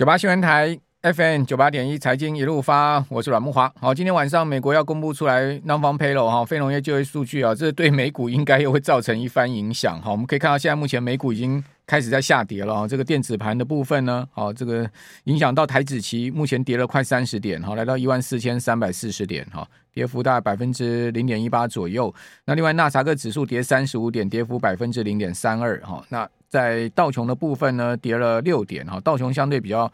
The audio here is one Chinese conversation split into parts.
九八新闻台 FM 九八点一财经一路发，我是阮木华。好，今天晚上美国要公布出来 Non-Farm Payroll 哈，非农业就业数据啊，这对美股应该又会造成一番影响。好，我们可以看到现在目前美股已经开始在下跌了。这个电子盘的部分呢，好，这个影响到台指期，目前跌了快三十点，好，来到一万四千三百四十点，哈，跌幅大概百分之零点一八左右。那另外纳斯达克指数跌三十五点，跌幅百分之零点三二，哈，那。在道琼的部分呢，跌了六点哈，道琼相对比较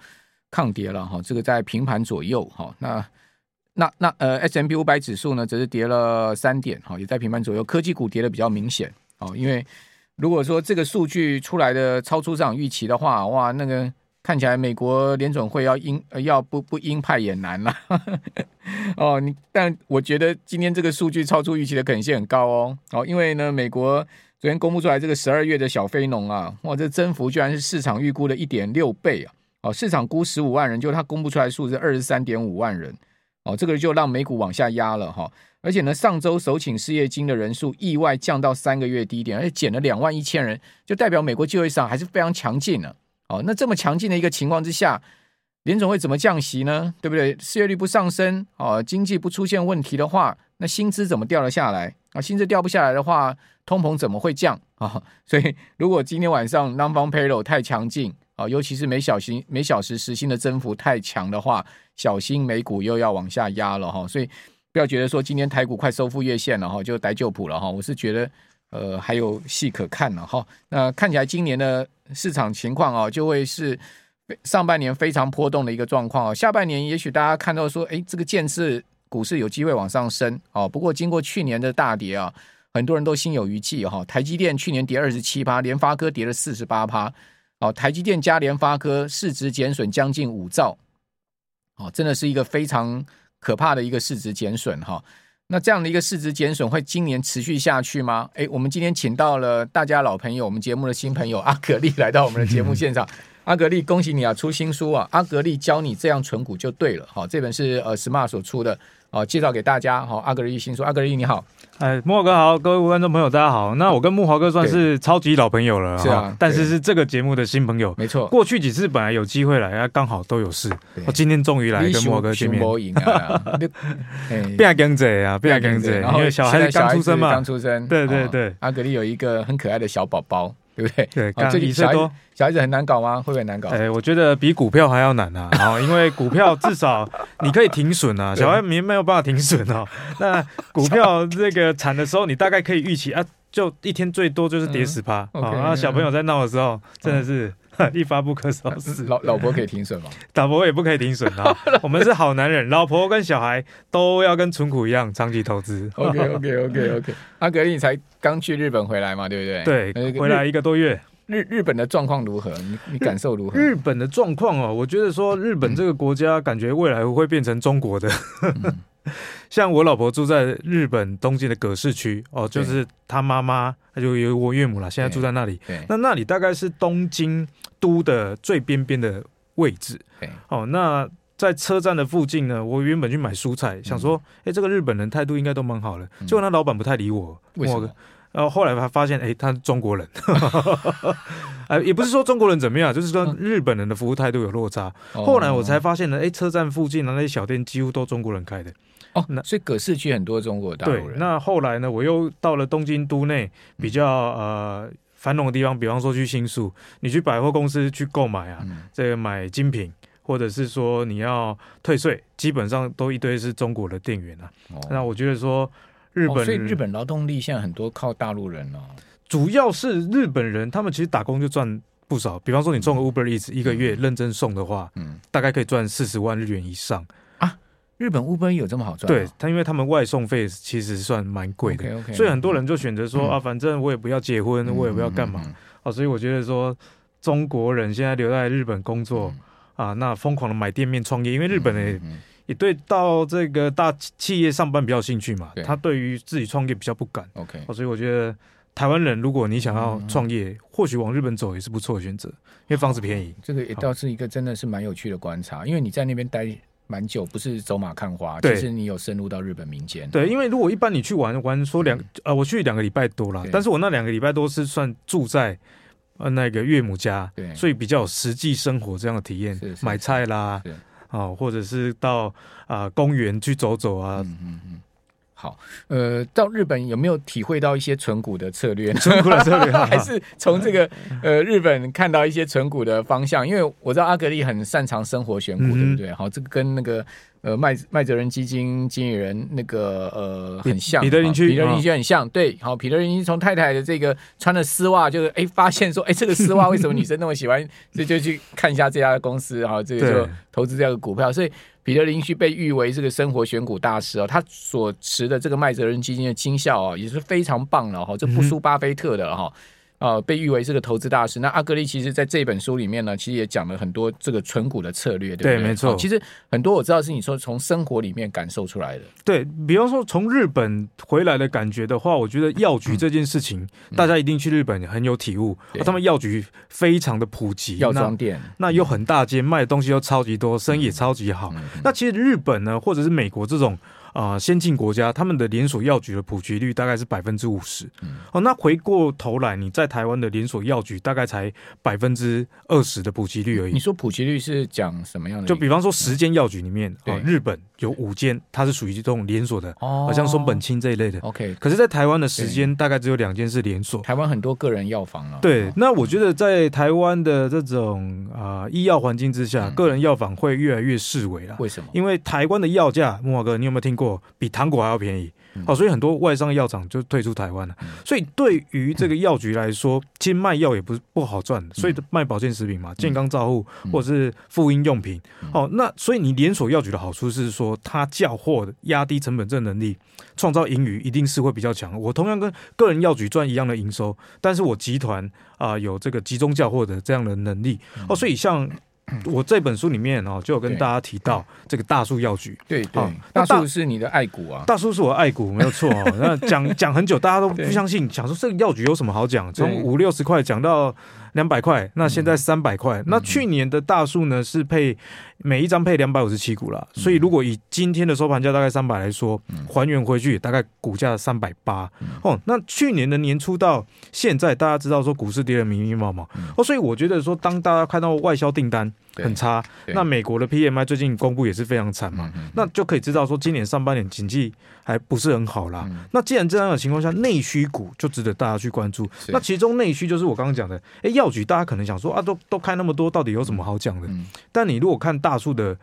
抗跌了哈，这个在平盘左右哈。那那那呃，S M P 五百指数呢，则是跌了三点哈，也在平盘左右。科技股跌的比较明显哦，因为如果说这个数据出来的超出市场预期的话，哇，那个看起来美国联准会要鹰要不不鹰派也难了 哦。你但我觉得今天这个数据超出预期的可能性很高哦哦，因为呢，美国。昨天公布出来这个十二月的小非农啊，哇，这增幅居然是市场预估的一点六倍啊！哦，市场估十五万人，就他公布出来数字二十三点五万人，哦，这个就让美股往下压了哈。而且呢，上周首请失业金的人数意外降到三个月低点，而且减了两万一千人，就代表美国就业市场还是非常强劲的。哦，那这么强劲的一个情况之下，联总会怎么降息呢？对不对？失业率不上升，哦，经济不出现问题的话，那薪资怎么掉了下来？啊，薪资掉不下来的话。通膨怎么会降 啊？所以如果今天晚上 Non-Farm Payroll 太强劲啊，尤其是每小时每小时时薪的增幅太强的话，小心美股又要往下压了哈。所以不要觉得说今天台股快收复月线了哈，就逮旧谱了哈。我是觉得呃还有戏可看了哈。那看起来今年的市场情况啊，就会是上半年非常波动的一个状况啊。下半年也许大家看到说，哎，这个建设股市有机会往上升哦。不过经过去年的大跌啊。很多人都心有余悸哈，台积电去年跌二十七趴，联发科跌了四十八趴，哦，台积电加联发科市值减损将近五兆，哦，真的是一个非常可怕的一个市值减损哈。那这样的一个市值减损会今年持续下去吗？诶，我们今天请到了大家老朋友，我们节目的新朋友阿格力来到我们的节目现场。阿格力，恭喜你啊，出新书啊！阿格力教你这样存股就对了，哈，这本是呃 Smart 所出的。好，介绍给大家。好，阿格力新书，阿格力你好，哎，木华哥好，各位观众朋友大家好。那我跟木华哥算是超级老朋友了，是啊，但是是这个节目的新朋友，没错。过去几次本来有机会来，刚好都有事。我今天终于来跟木华哥见面。变更者啊，变更者，因为小孩子刚出生嘛，刚出生。对对对，阿格力有一个很可爱的小宝宝。对不对？对，刚一岁多，小孩子很难搞吗？会不会难搞？哎，我觉得比股票还要难啊！哦，因为股票至少 你可以停损啊，小孩没没有办法停损哦。那股票这个惨的时候，你大概可以预期啊，就一天最多就是跌十趴啊。然后小朋友在闹的时候，真的是。一发不可收拾，老老婆可以停损吗？老婆也不可以停损啊！我们是好男人，老婆跟小孩都要跟存股一样长期投资。OK OK OK OK。阿格力，你才刚去日本回来嘛？对不对？对，回来一个多月。日日本的状况如何？你你感受如何？日本的状况哦，我觉得说日本这个国家感觉未来会变成中国的。像我老婆住在日本东京的葛饰区哦，就是她妈妈，她就有我岳母了，现在住在那里。那那里大概是东京都的最边边的位置。哦，那在车站的附近呢，我原本去买蔬菜，想说，哎，这个日本人态度应该都蛮好的，结果那老板不太理我。为什么？然后后来他发现，哎，他是中国人。哎，也不是说中国人怎么样，就是说日本人的服务态度有落差。后来我才发现呢，哎，车站附近的那些小店几乎都中国人开的。哦，那所以葛饰区很多中国大陆人。对，那后来呢，我又到了东京都内比较呃繁荣的地方，比方说去新宿，你去百货公司去购买啊，嗯、这个买精品，或者是说你要退税，基本上都一堆是中国的店员啊。哦、那我觉得说日本、哦，所以日本劳动力现在很多靠大陆人哦，主要是日本人，他们其实打工就赚不少。比方说你送个 Uber Eats、嗯、一个月认真送的话，嗯，大概可以赚四十万日元以上。啊。日本 Uber 有这么好赚？对，他因为他们外送费其实算蛮贵的，okay, okay, 所以很多人就选择说、嗯、啊，反正我也不要结婚，嗯、我也不要干嘛、啊，所以我觉得说中国人现在留在日本工作、嗯、啊，那疯狂的买店面创业，因为日本人也、对到这个大企业上班比较兴趣嘛，他对于自己创业比较不敢。OK，、啊、所以我觉得台湾人如果你想要创业，嗯、或许往日本走也是不错的选择，因为房子便宜。这个也倒是一个真的是蛮有趣的观察，因为你在那边待。蛮久，不是走马看花，其实你有深入到日本民间。对，因为如果一般你去玩玩说两呃，我去两个礼拜多了，但是我那两个礼拜都是算住在呃那个岳母家，对，所以比较有实际生活这样的体验，是是买菜啦，哦，或者是到啊、呃、公园去走走啊。嗯嗯嗯。好，呃，到日本有没有体会到一些存股的策略？存股的策略，还是从这个呃日本看到一些存股的方向？因为我知道阿格力很擅长生活选股，嗯、对不对？好，这个跟那个呃麦麦哲伦基金经理人那个呃很像，彼得林区，彼得林区很像。对，好，彼得林区从太太的这个穿的丝袜，就是哎发现说，哎这个丝袜为什么女生那么喜欢？所以就去看一下这家公司，哈，这个就投资这个股票，所以。彼得林区被誉为这个生活选股大师哦，他所持的这个麦哲伦基金的绩效哦也是非常棒的哈，这不输巴菲特的哈。啊，被誉为是个投资大师。那阿格力其实在这本书里面呢，其实也讲了很多这个存股的策略，对不对？对，没错。其实很多我知道是你说从生活里面感受出来的。对，比方说从日本回来的感觉的话，我觉得药局这件事情，嗯、大家一定去日本很有体悟。嗯啊、他们药局非常的普及，药妆店那有很大间，卖的东西又超级多，生意也超级好。那其实日本呢，或者是美国这种。啊、呃，先进国家他们的连锁药局的普及率大概是百分之五十。哦，那回过头来，你在台湾的连锁药局大概才百分之二十的普及率而已。你说普及率是讲什么样的？就比方说十间药局里面，啊、嗯，日本有五间它是属于这种连锁的，哦，好像松本清这一类的。OK，可是，在台湾的时间大概只有两间是连锁。台湾很多个人药房啊。对，那我觉得在台湾的这种啊、呃、医药环境之下，嗯、个人药房会越来越式微了。为什么？因为台湾的药价，木华哥，你有没有听过比糖果还要便宜，哦，所以很多外商药厂就退出台湾了。所以对于这个药局来说，其实卖药也不是不好赚的，所以卖保健食品嘛，健康照护或者是妇婴用品。哦，那所以你连锁药局的好处是说，它叫货压低成本这能力，创造盈余一定是会比较强。我同样跟个人药局赚一样的营收，但是我集团啊有这个集中叫货的这样的能力。哦，所以像。我这本书里面哦，就有跟大家提到这个大树药局。对对，大树是你的爱股啊，大树是我爱股，没有错哦。那讲讲很久，大家都不相信，想说这个药局有什么好讲？从五六十块讲到。两百块，那现在三百块。那去年的大树呢是配每一张配两百五十七股了，所以如果以今天的收盘价大概三百来说，还原回去大概股价三百八。哦，那去年的年初到现在，大家知道说股市跌得密密麻麻哦，所以我觉得说当大家看到外销订单很差，那美国的 PMI 最近公布也是非常惨嘛，那就可以知道说今年上半年经济还不是很好啦。那既然这样的情况下，内需股就值得大家去关注。那其中内需就是我刚刚讲的，哎要。大家可能想说啊，都都开那么多，到底有什么好讲的？嗯、但你如果看大树的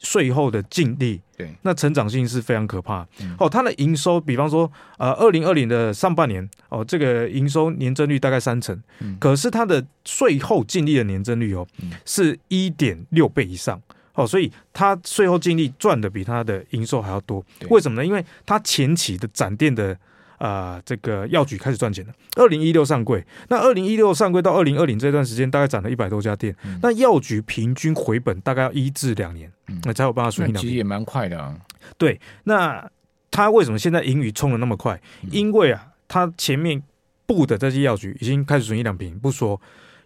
税后的净利，对，那成长性是非常可怕。嗯、哦，它的营收，比方说，呃，二零二零的上半年，哦，这个营收年增率大概三成，嗯、可是它的税后净利的年增率哦，嗯、是一点六倍以上。哦，所以它税后净利赚的比它的营收还要多。对为什么呢？因为它前期的展店的。啊、呃，这个药局开始赚钱了。二零一六上柜，那二零一六上柜到二零二零这段时间，大概涨了一百多家店。嗯、那药局平均回本大概要一至两年，嗯、那才有办法顺利。其实也蛮快的啊。对，那他为什么现在盈余冲的那么快？嗯、因为啊，他前面布的这些药局已经开始损一两瓶，不说。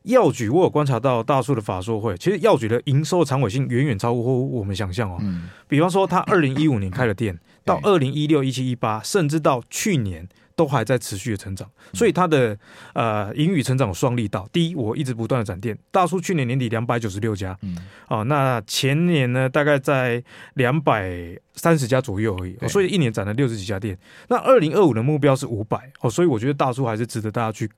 药局，我有观察到大树的法说会，其实药局的营收长尾性远远超乎我们想象哦。嗯、比方说，他二零一五年开了店，到二零一六、一七、一八，甚至到去年都还在持续的成长，所以它的呃盈余成长有双力道。第一，我一直不断的展店，大叔去年年底两百九十六家，嗯，哦，那前年呢大概在两百三十家左右而已，哦所以一年展了六十几家店。那二零二五的目标是五百，哦，所以我觉得大叔还是值得大家去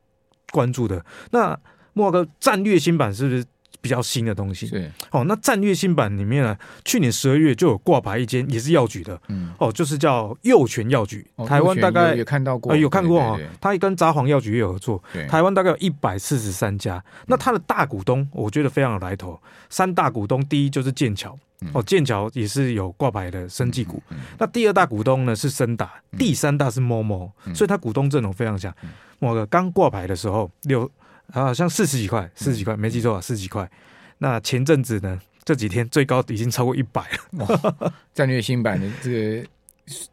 关注的。那慕驊哥战略新版是不是比较新的东西？对，哦，那战略新版里面呢，去年十二月就有挂牌一间也是药局的，嗯，哦，就是叫右权药局，台湾大概有看到过，有看过啊，他跟札幌药局也有合作，台湾大概有一百四十三家。那他的大股东，我觉得非常有来头，三大股东，第一就是剑桥，哦，剑桥也是有挂牌的生技股，那第二大股东呢是森达，第三大是 MOMO，所以他股东阵容非常强。慕驊哥刚挂牌的时候六。好像四十几块，四十几块，没记错啊，四十几块。那前阵子呢，这几天最高已经超过一百了。战略新版的这个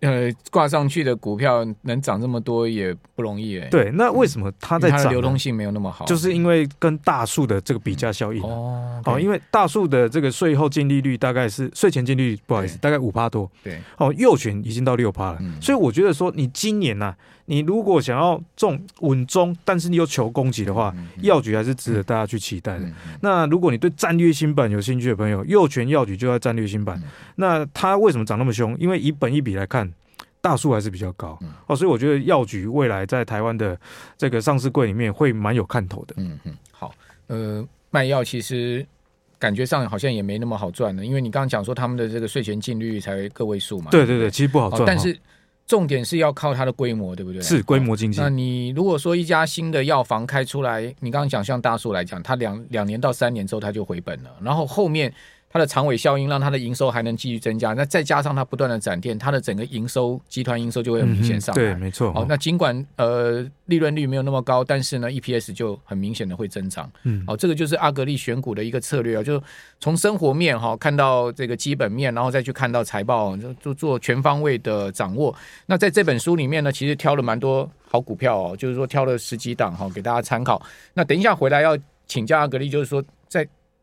呃挂上去的股票能涨这么多也不容易哎。对，那为什么它在涨？流动性没有那么好，就是因为跟大树的这个比价效应哦。哦，因为大树的这个税后净利率大概是税前净利率，不好意思，大概五趴多。对。哦，佑全已经到六趴了，所以我觉得说你今年呢。你如果想要重稳中，但是你又求攻击的话，药局还是值得大家去期待的。那如果你对战略新版有兴趣的朋友，佑全药局就在战略新版。那它为什么涨那么凶？因为以本一比来看，大数还是比较高哦，所以我觉得药局未来在台湾的这个上市柜里面会蛮有看头的。嗯嗯，好，呃，卖药其实。感觉上好像也没那么好赚的，因为你刚刚讲说他们的这个税前净利率才个位数嘛。对对对，其实不好赚。但是重点是要靠它的规模，对不对？是规模经济。那你如果说一家新的药房开出来，你刚刚讲像大树来讲，它两两年到三年之后它就回本了，然后后面。它的长尾效应让它的营收还能继续增加，那再加上它不断的展店，它的整个营收集团营收就会很明显上来。对，没错。好，那尽管呃利润率没有那么高，但是呢 EPS 就很明显的会增长。嗯，好，这个就是阿格力选股的一个策略啊，就从生活面哈看到这个基本面，然后再去看到财报，就做做全方位的掌握。那在这本书里面呢，其实挑了蛮多好股票哦，就是说挑了十几档哈给大家参考。那等一下回来要请教阿格力，就是说在。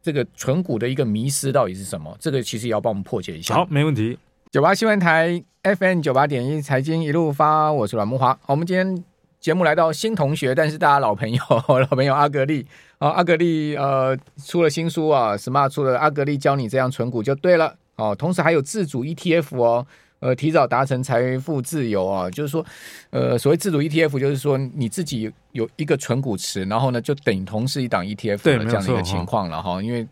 这个存股的一个迷失到底是什么？这个其实也要帮我们破解一下。好，没问题。九八新闻台 FM 九八点一财经一路发，我是阮慕驊。好，我们今天节目来到新同学，但是大家老朋友，老朋友阿格力啊，阿格力呃出了新书啊，Smart 出了阿格力教你这样存股就对了。哦，同时还有自主 ETF 哦。呃，提早达成财富自由啊，就是说，呃，所谓自主 ETF，就是说你自己有一个存股池，然后呢，就等同是一档 ETF 的这样的一个情况了哈。因为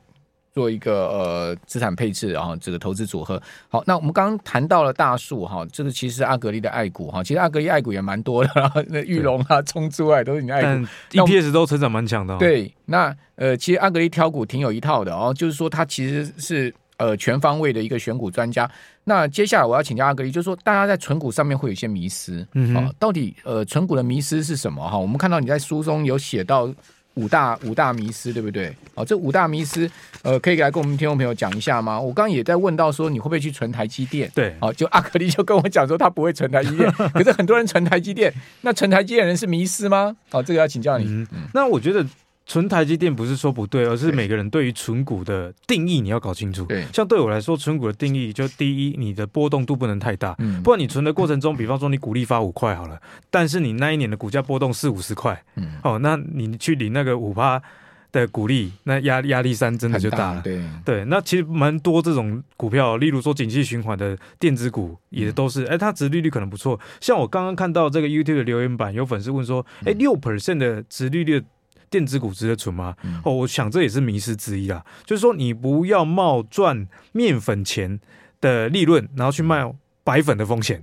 做一个呃资产配置，然后这个投资组合。好，那我们刚刚谈到了大树哈，这个其实是阿格力的爱股哈。其实阿格力爱股也蛮多的，那玉龙啊、中珠啊都是你爱股，EPS 都成长蛮强的。对，那呃，其实阿格力挑股挺有一套的哦，就是说它其实是。呃，全方位的一个选股专家。那接下来我要请教阿格力，就是说，大家在存股上面会有一些迷失，啊，到底呃，存股的迷失是什么？哈，我们看到你在书中有写到五大五大迷失，对不对？哦、啊，这五大迷失，呃，可以来跟我们听众朋友讲一下吗？我刚刚也在问到说，你会不会去存台积电？对，好、啊，就阿格力就跟我讲说，他不会存台积电，可是很多人存台积电，那存台积电人是迷失吗？哦、啊，这个要请教你。嗯，那我觉得。存台积电不是说不对，而是每个人对于存股的定义你要搞清楚。对，像对我来说，存股的定义就第一，你的波动度不能太大，嗯，不然你存的过程中，比方说你股利发五块好了，但是你那一年的股价波动四五十块，嗯，哦，那你去领那个五趴的股利，那压压力山真的就大了。大对对，那其实蛮多这种股票，例如说景气循环的电子股，也都是，哎、嗯，它值利率可能不错。像我刚刚看到这个 YouTube 的留言板，有粉丝问说，哎，六 percent 的值利率。电子股值得存吗？哦，我想这也是迷失之一啊。就是说，你不要冒赚面粉钱的利润，然后去卖白粉的风险。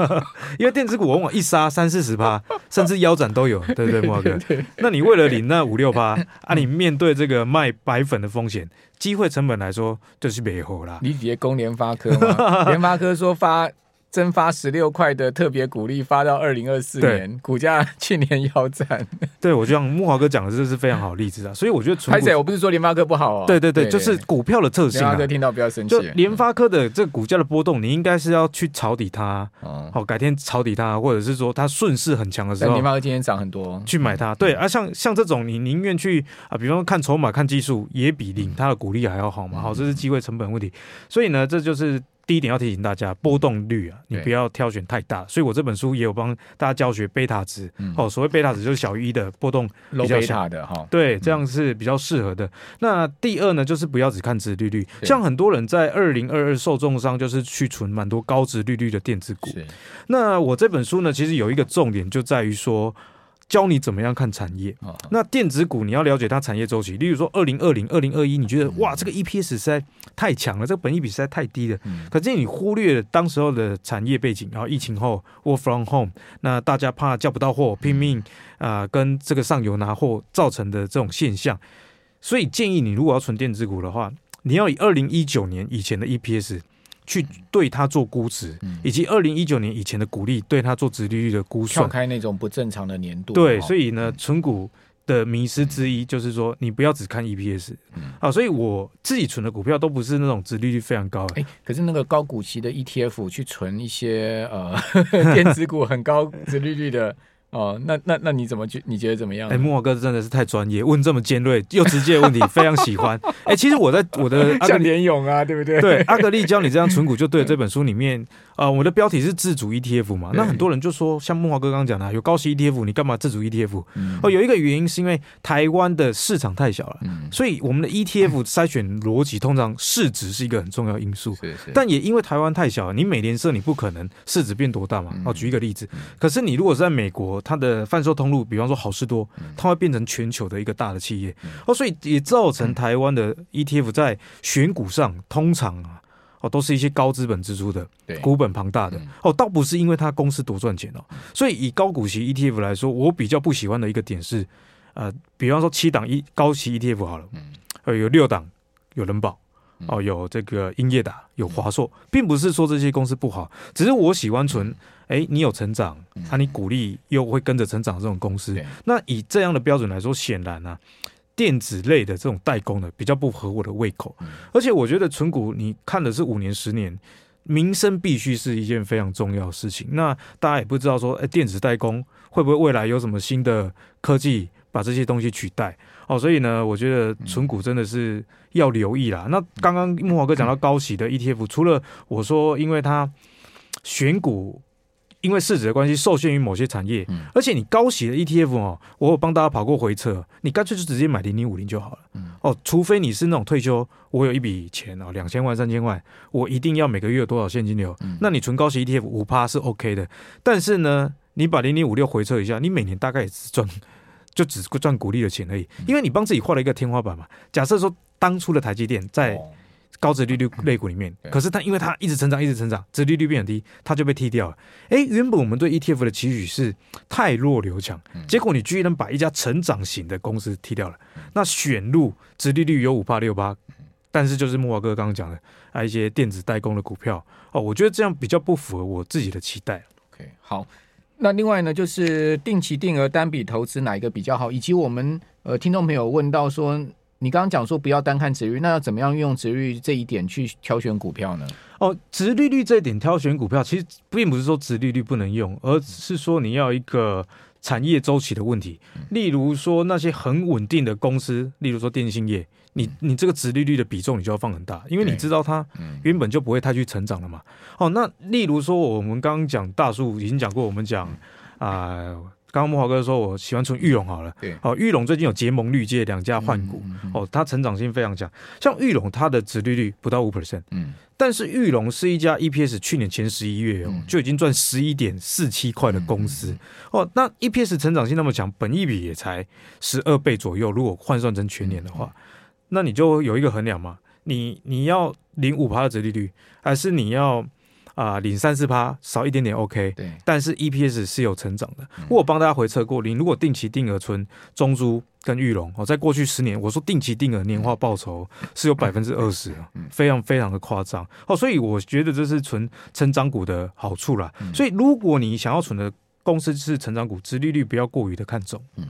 因为电子股往往一杀三四十趴，甚至腰斩都有，对不对，莫哥？那你为了领那五六趴啊，你面对这个卖白粉的风险，机会成本来说就是没有啦。你直接攻联发科吗？联发科说发。增发十六块的特别股利发到二零二四年，股价去年腰斩。对，我就像木华哥讲的，这是非常好的例子啊。所以我觉得，拍谢，我不是说联发科不好哦。对对对，就是股票的特性、啊。联发科听到不要生气。就联发科的这个股价的波动，你应该是要去抄底它。哦，好，改天抄底它，或者是说它顺势很强的时候，联发科今天涨很多，去买它。对啊，像像这种，你宁愿去啊，比方说看筹码、看技术，也比领它的股利还要好嘛。好，这是机会成本问题。所以呢，这就是。第一点要提醒大家，波动率啊，你不要挑选太大。所以我这本书也有帮大家教学贝塔值。哦，所谓贝塔值就是小于一的波动比较小的哈。对，这样是比较适合的。那第二呢，就是不要只看值利率。像很多人在二零二二受重伤，就是去存蛮多高值利率的电子股。那我这本书呢，其实有一个重点就在于说。教你怎么样看产业。那电子股你要了解它产业周期，例如说二零二零、二零二一，你觉得哇，这个 EPS 实在太强了，这个本益比实在太低了。可是你忽略了当时候的产业背景，然后疫情后 Work from home，那大家怕叫不到货，拼命啊、呃、跟这个上游拿货造成的这种现象。所以建议你如果要存电子股的话，你要以二零一九年以前的 EPS。去对它做估值，以及二零一九年以前的股利对它做值利率的估算，跳开那种不正常的年度。对，所以呢，存股的迷失之一就是说，你不要只看 EPS。嗯啊，所以我自己存的股票都不是那种值利率非常高的。哎，可是那个高股息的 ETF 去存一些呃 电子股很高值利率的。哦，那那那你怎么觉？你觉得怎么样？哎，木华哥真的是太专业，问这么尖锐又直接的问题，非常喜欢。哎，其实我在我的像连勇啊，对不对？对，阿格力教你这样存股就对了。这本书里面，呃，我的标题是自主 ETF 嘛，那很多人就说，像木华哥刚刚讲的，有高息 ETF，你干嘛自主 ETF？哦，有一个原因是因为台湾的市场太小了，所以我们的 ETF 筛选逻辑通常市值是一个很重要因素。但也因为台湾太小了，你美联社你不可能市值变多大嘛。哦，举一个例子，可是你如果是在美国，它的贩售通路，比方说好事多，它会变成全球的一个大的企业。哦，所以也造成台湾的 ETF 在选股上通常啊哦都是一些高资本支出的，股本庞大的。哦，倒不是因为它公司多赚钱哦，所以以高股息 ETF 来说，我比较不喜欢的一个点是，呃，比方说七档一高息 ETF 好了，呃，有六档有人保哦，有这个英业达，有华硕，并不是说这些公司不好，只是我喜欢存。哎，你有成长，那、啊、你股利又会跟着成长这种公司，那以这样的标准来说，显然啊，电子类的这种代工的比较不合我的胃口。而且我觉得存股，你看的是五年、十年，民生必须是一件非常重要的事情。那大家也不知道说，哎，电子代工会不会未来有什么新的科技把这些东西取代？哦，所以呢，我觉得存股真的是要留意啦。那刚刚木华哥讲到高息的 ETF，除了我说，因为它选股。因为市值的关系，受限于某些产业，而且你高息的 ETF 哦，我有帮大家跑过回撤，你干脆就直接买零零五零就好了。哦，除非你是那种退休，我有一笔钱哦，两千万、三千万，我一定要每个月有多少现金流，那你存高息 ETF 五趴是 OK 的。但是呢，你把零零五六回撤一下，你每年大概也只赚，就只赚股利的钱而已，因为你帮自己画了一个天花板嘛。假设说当初的台积电在。高值利率类股里面，可是它因为它一直成长，一直成长，值利率变很低，它就被踢掉了。哎，原本我们对 ETF 的期许是太弱留强，结果你居然能把一家成长型的公司踢掉了。那选入值利率有五八六八，但是就是木华哥刚刚讲的啊，一些电子代工的股票哦，我觉得这样比较不符合我自己的期待。OK，好，那另外呢，就是定期定额单笔投资哪一个比较好？以及我们呃听众朋友问到说。你刚刚讲说不要单看殖利率，那要怎么样用殖利率这一点去挑选股票呢？哦，值利率这一点挑选股票，其实并不是说值利率不能用，而是说你要一个产业周期的问题。例如说那些很稳定的公司，例如说电信业，你你这个值利率的比重你就要放很大，因为你知道它原本就不会太去成长了嘛。哦，那例如说我们刚刚讲大树已经讲过，我们讲啊。呃刚刚木华哥说，我喜欢存裕隆好了。对，哦，裕隆最近有结盟绿界两家换股，嗯嗯嗯、哦，它成长性非常强。像裕隆，它的殖利率不到五 percent，嗯，但是裕隆是一家 EPS 去年前十一月哦、嗯、就已经赚十一点四七块的公司，哦，那 EPS 成长性那么强，本益比也才十二倍左右。如果换算成全年的话，那你就有一个衡量嘛，你你要零五趴的殖利率，还是你要？啊，领三四趴少一点点 OK，对，但是 EPS 是有成长的。嗯、我帮大家回测过，你如果定期定额存中珠跟玉龙哦，在过去十年，我说定期定额年化报酬是有百分之二十，非常非常的夸张哦。所以我觉得这是存成长股的好处啦。嗯、所以如果你想要存的公司是成长股，殖利率不要过于的看重，嗯。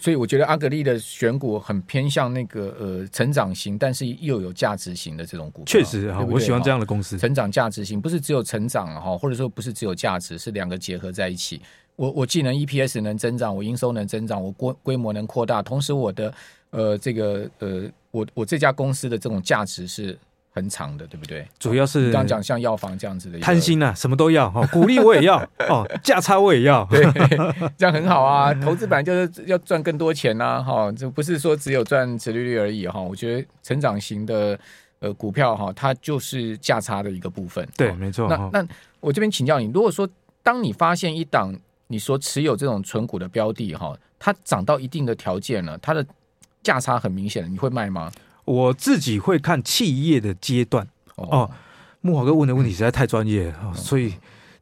所以我觉得阿格力的选股很偏向那个呃成长型，但是又有价值型的这种股票。确实啊，我喜欢这样的公司。成长价值型不是只有成长哈，或者说不是只有价值，是两个结合在一起。我我既能 EPS 能增长，我营收能增长，我规规模能扩大，同时我的呃这个呃我我这家公司的这种价值是。很长的，对不对？主要是刚讲像药房这样子的，贪心啊，什么都要哈，股利我也要 哦，价差我也要，对，这样很好啊。投资本来就是要赚更多钱呐，哈，这不是说只有赚殖利率而已哈。我觉得成长型的呃股票哈，它就是价差的一个部分。对，没错。那那我这边请教你，如果说当你发现一档你所持有这种存股的标的哈，它涨到一定的条件了，它的价差很明显了，你会卖吗？我自己会看企业的阶段哦。木华哥问的问题实在太专业了，哦，所以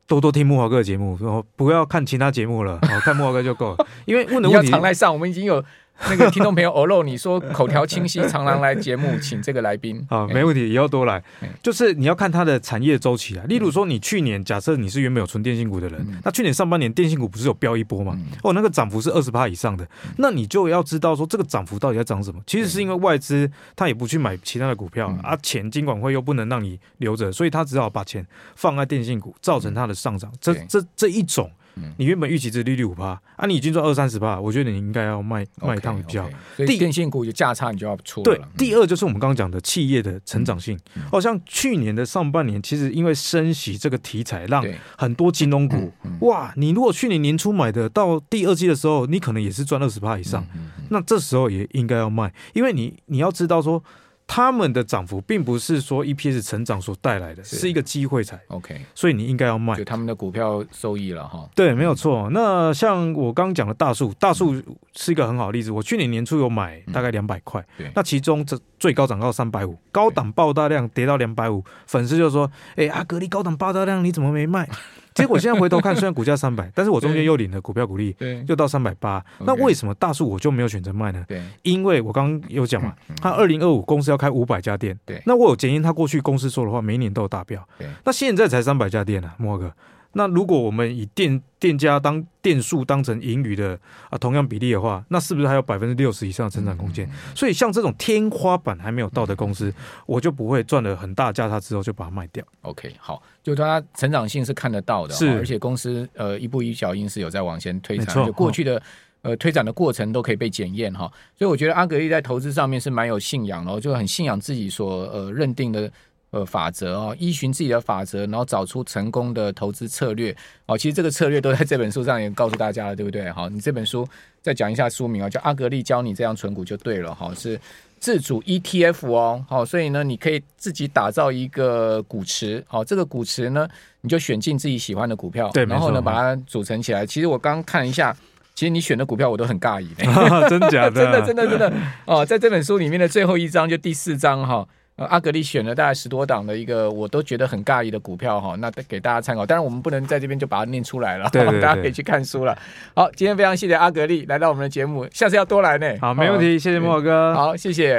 多多听木华哥的节目，然后不要看其他节目了，哦，看木华哥就够了。因为问的问题 要常来上，我们已经有。那个听众朋友，欧露，你说口条清晰，常常来节目，请这个来宾 啊，没问题，以后多来。就是你要看它的产业周期啊，例如说，你去年假设你是原本有存电信股的人，那去年上半年电信股不是有飙一波吗？哦，那个涨幅是二十趴以上的，那你就要知道说这个涨幅到底在涨什么？其实是因为外资他也不去买其他的股票啊，钱金管会又不能让你留着，所以他只好把钱放在电信股，造成它的上涨。这这这一种。你原本预期值利率五趴啊，你已经赚二三十趴，我觉得你应该要卖卖一趟比较好。所以电信股有价差，你就要出。对，第二就是我们刚刚讲的企业的成长性。哦，像去年的上半年，其实因为升息这个题材，让很多金融股哇，你如果去年年初买的，到第二季的时候，你可能也是赚二十趴以上。那这时候也应该要卖，因为你你要知道说。他们的涨幅并不是说 EPS 成长所带来的，是，是一个机会才 OK，所以你应该要卖，就他们的股票收益了哈。对，没有错。那像我刚刚讲的大树，大树是一个很好的例子。我去年年初有买大概两百块，对，那其中这最高涨到三百五，高档爆大量跌到两百五，粉丝就说：“哎，阿格力高档爆大量，你怎么没卖？”结果现在回头看，虽然股价三百，但是我中间又领了股票股利，对，又到三百八。那为什么大树我就没有选择卖呢？对，因为我刚刚有讲嘛，他二零二五公司要开五百家店，对，那我有检验他过去公司说的话，每一年都有达标，对，那现在才三百家店啊，莫哥。那如果我们以店店家当店数当成盈余的啊同样比例的话，那是不是还有百分之六十以上的成长空间？所以像这种天花板还没有到的公司，我就不会赚了很大价差之后就把它卖掉。OK，好，就它成长性是看得到的，是，而且公司呃一步一脚印是有在往前推展，就过去的呃推展的过程都可以被检验哈。所以我觉得阿格力在投资上面是蛮有信仰的，就很信仰自己所呃认定的。呃，法则哦，依循自己的法则，然后找出成功的投资策略哦。其实这个策略都在这本书上也告诉大家了，对不对？好，你这本书再讲一下书名啊，叫《阿格力教你这样存股就对了》哈，是自主 ETF 哦。好，所以呢，你可以自己打造一个股池。好，这个股池呢，你就选进自己喜欢的股票，对，然后呢，把它组成起来。其实我刚看一下，其实你选的股票我都很尬意的，真假 的？真的，真的，真的哦，在这本书里面的最后一章，就第四章哈。呃，阿格力选了大概十多档的一个，我都觉得很尬异的股票哈，那给大家参考。当然，我们不能在这边就把它念出来了，对对对，大家可以去看书了。好，今天非常谢谢阿格力来到我们的节目，下次要多来呢。好，没问题，谢谢莫哥。好，谢谢。